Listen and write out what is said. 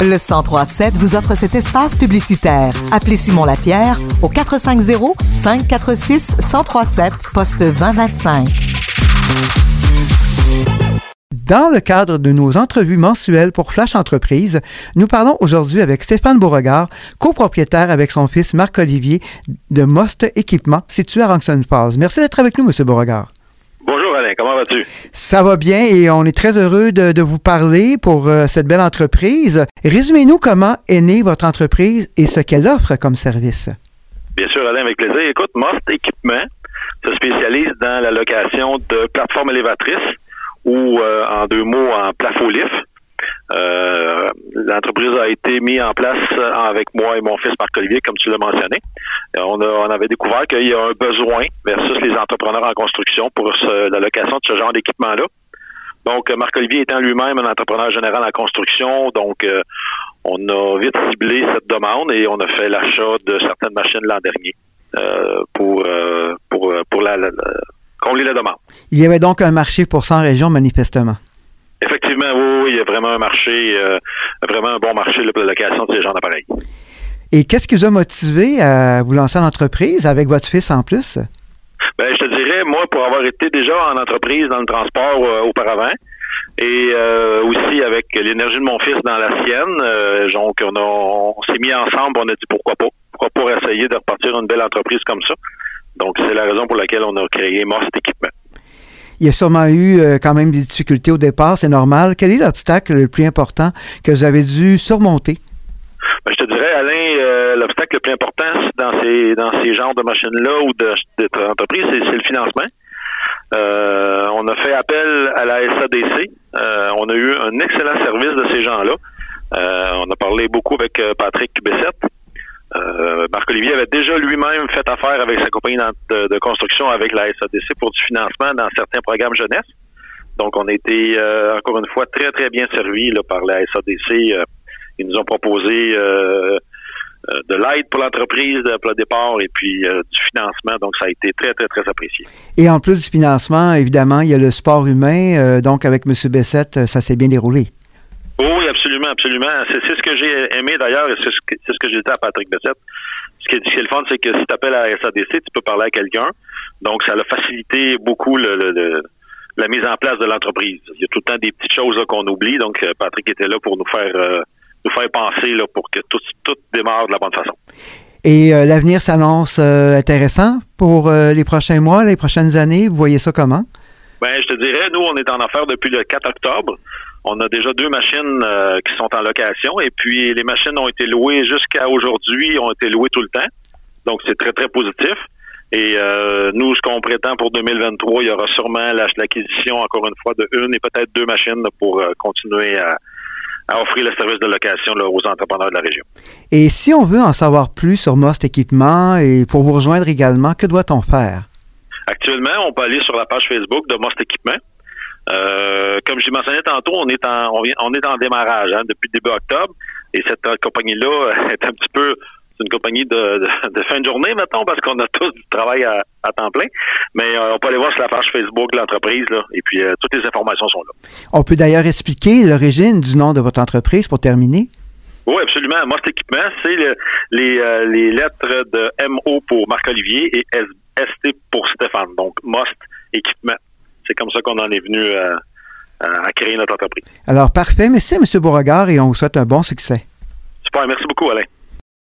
Le 1037 vous offre cet espace publicitaire. Appelez Simon Lapierre au 450 546 1037 poste 2025. Dans le cadre de nos entrevues mensuelles pour Flash Entreprise, nous parlons aujourd'hui avec Stéphane Beauregard, copropriétaire avec son fils Marc-Olivier de Most Équipement, situé à Ranson Falls. Merci d'être avec nous, M. Beauregard. Comment vas-tu? Ça va bien et on est très heureux de, vous parler pour euh, cette belle entreprise. Résumez-nous comment est née votre entreprise et ce qu'elle offre comme service. Bien sûr, Alain, avec plaisir. Écoute, Most Équipement se spécialise dans la location de plateformes élévatrices ou euh, en deux mots en plafond-lift. Euh, l'entreprise a été mise en place avec moi et mon fils Marc-Olivier, comme tu l'as mentionné. Euh, on, on, avait découvert qu'il y a un besoin versus les entrepreneurs en construction pour la location de ce genre d'équipement-là. Donc, Marc-Olivier étant lui-même un entrepreneur général en construction, donc on a vite ciblé cette demande et on a fait l'achat de certaines machines l'an dernier pour, pour, pour la, combler la demande. Il y avait donc un marché pour 100 régions, manifestement. Effectivement, oui, il y a vraiment un marché, euh, vraiment un bon marché pour la location de ces genres d'appareils. Et qu'est-ce qui vous a motivé à vous lancer en entreprise avec votre fils en plus? Ben, je te dirais, moi, pour avoir été déjà en entreprise dans le transport euh, auparavant, et euh, aussi avec l'énergie de mon fils dans la sienne, donc on, on s'est mis ensemble, on a dit pourquoi pas, pourquoi pas essayer de repartir une belle entreprise comme ça. Donc, c'est la raison pour laquelle on a créé Most Équipement. Il y a sûrement eu euh, quand même des difficultés au départ, c'est normal. Quel est l'obstacle le plus important que vous avez dû surmonter? Ben, je te dirais, Alain, euh, l'obstacle le plus important dans ces dans ces genres de machines-là ou d'entreprises, c'est le financement. Euh, on a fait appel à la SADC. on a eu un excellent service de ces gens-là. on a parlé beaucoup avec Patrick Bessette. Euh, Marc-Olivier avait déjà lui-même fait affaire avec sa compagnie de, construction avec la SADC pour du financement dans certains programmes jeunesse. Donc, on a été, euh, encore une fois, très, très bien servis par la SADC. Euh, ils nous ont proposé de l'aide pour l'entreprise, pour le départ et puis du financement. Donc, ça a été très, très, très apprécié. Et en plus du financement, évidemment, il y a le sport humain. donc, avec M. Bessette, ça s'est bien déroulé. Oui, absolument, absolument. C'est ce que j'ai aimé d'ailleurs et c'est ce que, ce que j'ai dit à Patrick Bessette. Ce qui, est, ce qui est le fun, c'est que si tu appelles à la SADC, tu peux parler à quelqu'un. Donc, ça a facilité beaucoup le, la mise en place de l'entreprise. Il y a tout le temps des petites choses qu'on oublie. Donc, euh, Patrick était là pour nous faire euh, nous faire penser là, pour que tout, tout démarre de la bonne façon. Et euh, l'avenir s'annonce intéressant pour les prochains mois, les prochaines années? Vous voyez ça comment? Ben, je te dirais, nous, on est en affaires depuis le 4 octobre. On a déjà deux machines euh, qui sont en location et puis les machines ont été louées jusqu'à aujourd'hui, ont été louées tout le temps. Donc c'est très très positif. Et euh, nous, ce qu'on prétend pour 2023, il y aura sûrement l'acquisition, encore une fois, de une et peut-être deux machines pour euh, continuer à, offrir le service de location aux entrepreneurs de la région. Et si on veut en savoir plus sur Most Équipement et pour vous rejoindre également, que doit-on faire? Actuellement, on peut aller sur la page Facebook de Most Équipement. Euh, comme je mentionné tantôt, on est en on, est en démarrage hein, depuis début octobre et cette compagnie-là est un petit peu compagnie de, fin de journée, mettons, parce qu'on a tous du travail à, temps plein. Mais euh, on peut aller voir sur la page Facebook de l'entreprise, et puis euh, toutes les informations sont là. On peut d'ailleurs expliquer l'origine du nom de votre entreprise pour terminer? Oui, absolument. Most Équipement, c'est les, les lettres de MO pour Marc-Olivier et ST pour Stéphane. Donc, Most Équipement c'est comme ça qu'on en est venu euh, à, créer notre entreprise. Alors, parfait. Merci, M. Beauregard, et on vous souhaite un bon succès. Super. Merci beaucoup, Alain.